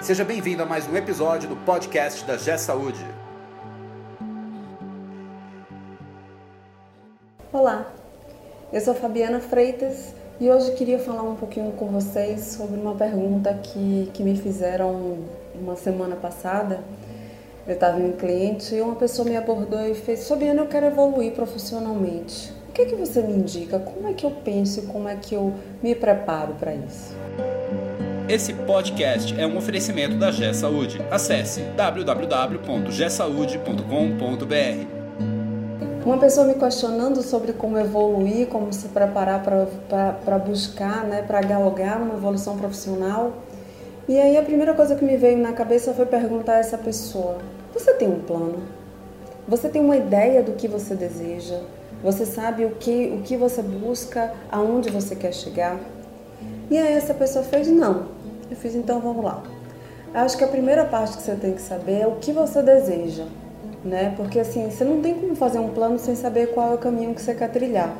Seja bem-vindo a mais um episódio do podcast da G Saúde. Olá, eu sou Fabiana Freitas e hoje queria falar um pouquinho com vocês sobre uma pergunta que, que me fizeram uma semana passada. Eu estava em um cliente e uma pessoa me abordou e fez: Fabiana, eu quero evoluir profissionalmente. O que, é que você me indica? Como é que eu penso e como é que eu me preparo para isso? Esse podcast é um oferecimento da G Saúde. Acesse www.gsaude.com.br. Uma pessoa me questionando sobre como evoluir, como se preparar para buscar, né, para galgar uma evolução profissional. E aí a primeira coisa que me veio na cabeça foi perguntar a essa pessoa: você tem um plano? Você tem uma ideia do que você deseja? Você sabe o que, o que você busca, aonde você quer chegar? E aí essa pessoa fez: não, eu fiz, então vamos lá. Acho que a primeira parte que você tem que saber é o que você deseja, né? Porque assim, você não tem como fazer um plano sem saber qual é o caminho que você quer trilhar.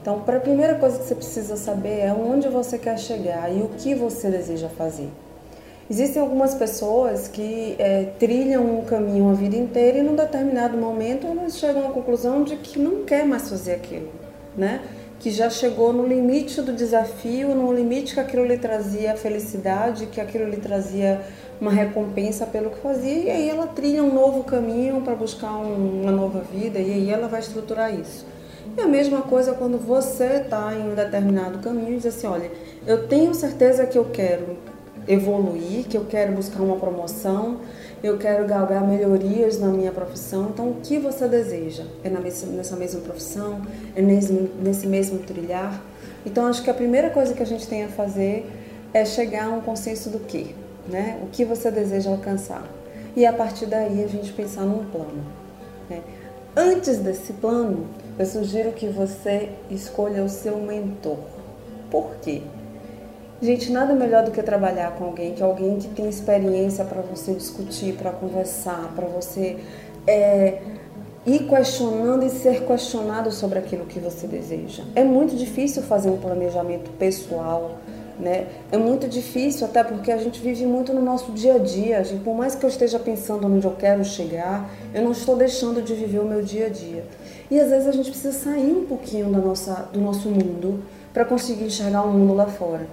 Então, a primeira coisa que você precisa saber é onde você quer chegar e o que você deseja fazer. Existem algumas pessoas que é, trilham um caminho a vida inteira e num determinado momento elas chegam à conclusão de que não quer mais fazer aquilo, né? Que já chegou no limite do desafio, no limite que aquilo lhe trazia felicidade, que aquilo lhe trazia uma recompensa pelo que fazia, e aí ela trilha um novo caminho para buscar um, uma nova vida, e aí ela vai estruturar isso. E a mesma coisa quando você está em um determinado caminho e diz assim: olha, eu tenho certeza que eu quero evoluir, que eu quero buscar uma promoção, eu quero galgar melhorias na minha profissão. Então, o que você deseja? É nessa mesma profissão? É nesse, mesmo trilhar? Então, acho que a primeira coisa que a gente tem a fazer é chegar a um consenso do que, né? O que você deseja alcançar. E a partir daí a gente pensar num plano. Né? Antes desse plano, eu sugiro que você escolha o seu mentor. Por quê? Gente, nada melhor do que trabalhar com alguém, que alguém que tem experiência para você discutir, para conversar, para você é, ir questionando e ser questionado sobre aquilo que você deseja. É muito difícil fazer um planejamento pessoal, né? É muito difícil, até porque a gente vive muito no nosso dia a dia. Gente, por mais que eu esteja pensando onde eu quero chegar, eu não estou deixando de viver o meu dia a dia. E às vezes a gente precisa sair um pouquinho da nossa, do nosso mundo para conseguir enxergar o mundo lá fora.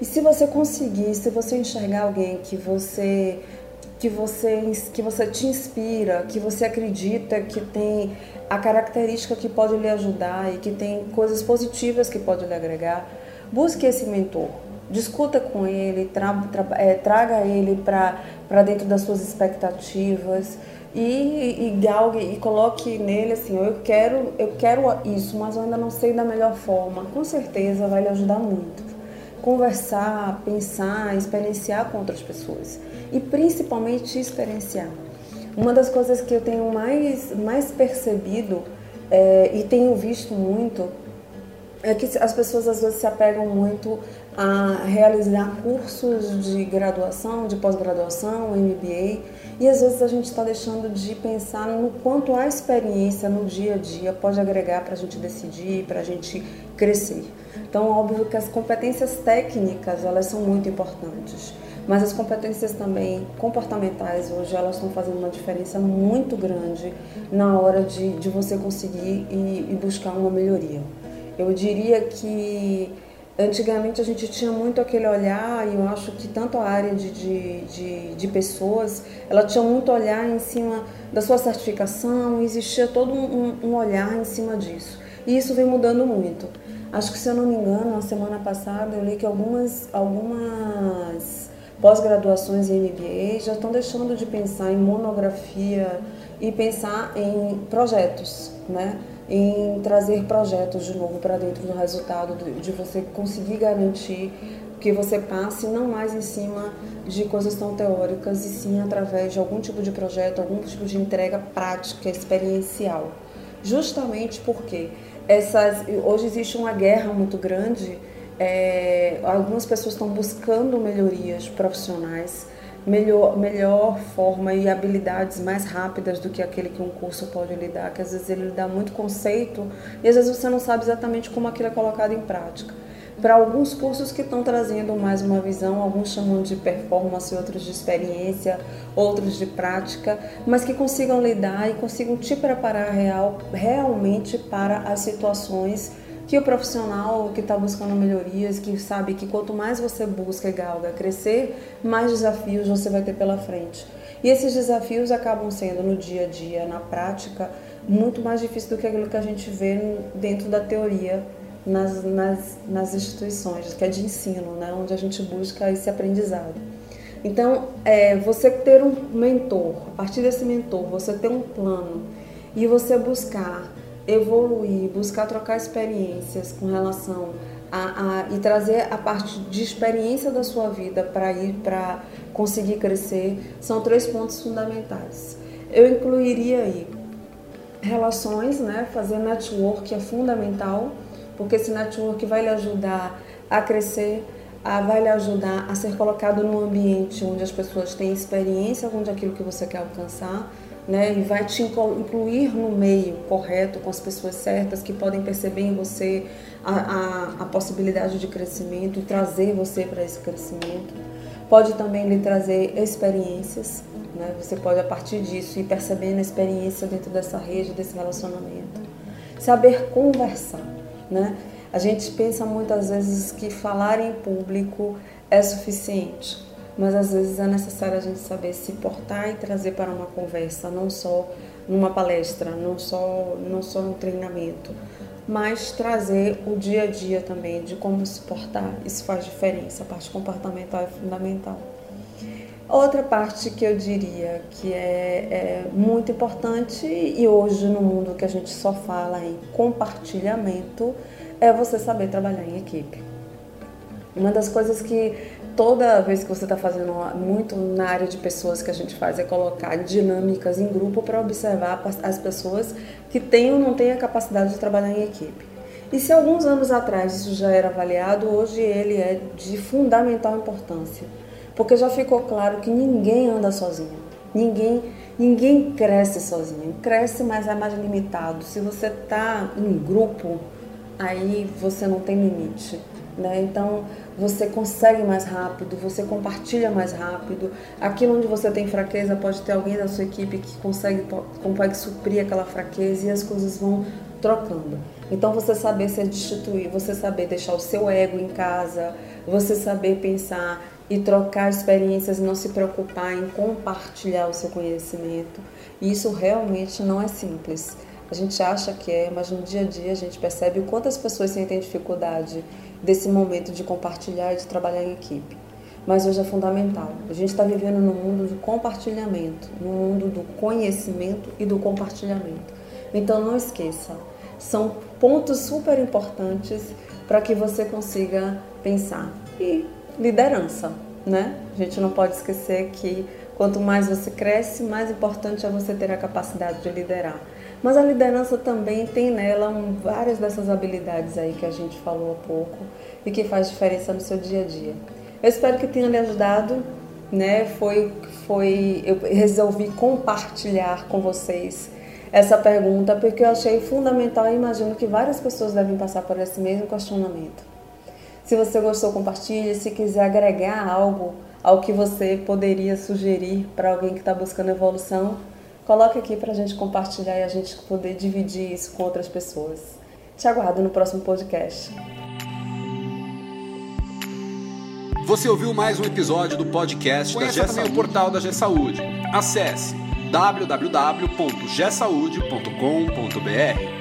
E se você conseguir, se você enxergar alguém que você que você que você te inspira, que você acredita que tem a característica que pode lhe ajudar e que tem coisas positivas que pode lhe agregar, busque esse mentor. Discuta com ele, tra, tra, é, traga ele para dentro das suas expectativas e, e galgue e coloque nele assim, eu quero, eu quero isso, mas eu ainda não sei da melhor forma. Com certeza vai lhe ajudar muito conversar, pensar, experienciar com outras pessoas e principalmente experienciar. Uma das coisas que eu tenho mais, mais percebido é, e tenho visto muito é que as pessoas às vezes se apegam muito a realizar cursos de graduação, de pós-graduação, MBA, e às vezes a gente está deixando de pensar no quanto a experiência no dia a dia pode agregar para a gente decidir, para a gente crescer. Então, óbvio que as competências técnicas, elas são muito importantes, mas as competências também comportamentais hoje, elas estão fazendo uma diferença muito grande na hora de, de você conseguir e, e buscar uma melhoria. Eu diria que Antigamente a gente tinha muito aquele olhar, e eu acho que tanto a área de, de, de, de, pessoas, ela tinha muito olhar em cima da sua certificação, existia todo um, um olhar em cima disso. E isso vem mudando muito. Acho que, se eu não me engano, na semana passada eu li que algumas, algumas pós-graduações em MBA já estão deixando de pensar em monografia e pensar em projetos, né? Em trazer projetos de novo para dentro do resultado, de você conseguir garantir que você passe não mais em cima de coisas tão teóricas e sim através de algum tipo de projeto, algum tipo de entrega prática, experiencial. Justamente porque essas, hoje existe uma guerra muito grande. É, algumas pessoas estão buscando melhorias profissionais, melhor, melhor forma e habilidades mais rápidas do que aquele que um curso pode lhe dar, que às vezes ele lhe dá muito conceito e às vezes você não sabe exatamente como aquilo é colocado em prática. para alguns cursos que estão trazendo mais uma visão, alguns chamam de performance, outros de experiência, outros de prática, mas que consigam lidar e consigam te preparar real, realmente para as situações que o profissional que está buscando melhorias, que sabe que quanto mais você busca e galga crescer, mais desafios você vai ter pela frente. E esses desafios acabam sendo no dia a dia, na prática, muito mais difícil do que aquilo que a gente vê dentro da teoria nas, nas, nas instituições, que é de ensino, né? onde a gente busca esse aprendizado. Então, é, você ter um mentor, a partir desse mentor, você ter um plano e você buscar evoluir, buscar trocar experiências com relação a, a, e trazer a parte de experiência da sua vida para ir para conseguir crescer, são três pontos fundamentais. Eu incluiria aí relações, né? Fazer network é fundamental porque esse network vai lhe ajudar a crescer, a, vai lhe ajudar a ser colocado num ambiente onde as pessoas têm experiência com aquilo que você quer alcançar, né? E vai te incluir no meio correto, com as pessoas certas que podem perceber em você a, a, a possibilidade de crescimento e trazer você para esse crescimento. Pode também lhe trazer experiências, né? Você pode a partir disso ir percebendo a experiência dentro dessa rede, desse relacionamento. Saber conversar né? A gente pensa muitas vezes que falar em público é suficiente, mas às vezes é necessário a gente saber se portar e trazer para uma conversa, não só numa palestra, não só, não só no treinamento, mas trazer o dia a dia também de como se portar. Isso faz diferença, a parte comportamental é fundamental. Outra parte que eu diria que é, é, muito importante e hoje no mundo que a gente só fala em compartilhamento é você saber trabalhar em equipe. Uma das coisas que toda vez que você está fazendo muito na área de pessoas que a gente faz é colocar dinâmicas em grupo para observar as pessoas que têm ou não têm a capacidade de trabalhar em equipe. E se alguns anos atrás isso já era avaliado, hoje ele é de fundamental importância porque já ficou claro que ninguém anda sozinho. Ninguém, ninguém cresce sozinho. Cresce, mas é mais limitado. Se você está em grupo, aí você não tem limite. Né? Então você consegue mais rápido, você compartilha mais rápido. Aquilo onde você tem fraqueza, pode ter alguém da sua equipe que consegue, consegue suprir aquela fraqueza e as coisas vão trocando. Então você saber se destituir, você saber deixar o seu ego em casa, você saber pensar e trocar experiências, não se preocupar em compartilhar o seu conhecimento. Isso realmente não é simples. A gente acha que é, mas no dia a dia a gente percebe o quanto as pessoas sentem dificuldade desse momento de compartilhar e de trabalhar em equipe. Mas hoje é fundamental. A gente está vivendo no mundo do compartilhamento, no mundo do conhecimento e do compartilhamento. Então não esqueça, são pontos super importantes para que você consiga pensar. E liderança, né? A gente não pode esquecer que quanto mais você cresce, mais importante é você ter a capacidade de liderar. Mas a liderança também tem nela várias dessas habilidades aí que a gente falou há pouco e que faz diferença no seu dia a dia. Eu espero que tenha lhe ajudado, né? Foi, foi, eu resolvi compartilhar com vocês essa pergunta porque eu achei fundamental e imagino que várias pessoas devem passar por esse mesmo questionamento. Se você gostou, compartilhe. Se quiser agregar algo ao que você poderia sugerir para alguém que está buscando evolução, coloque aqui para a gente compartilhar e a gente poder dividir isso com outras pessoas. Te aguardo no próximo podcast. Você ouviu mais um episódio do podcast Conheça da G também o portal da G Saúde. Acesse www.gsaude.com.br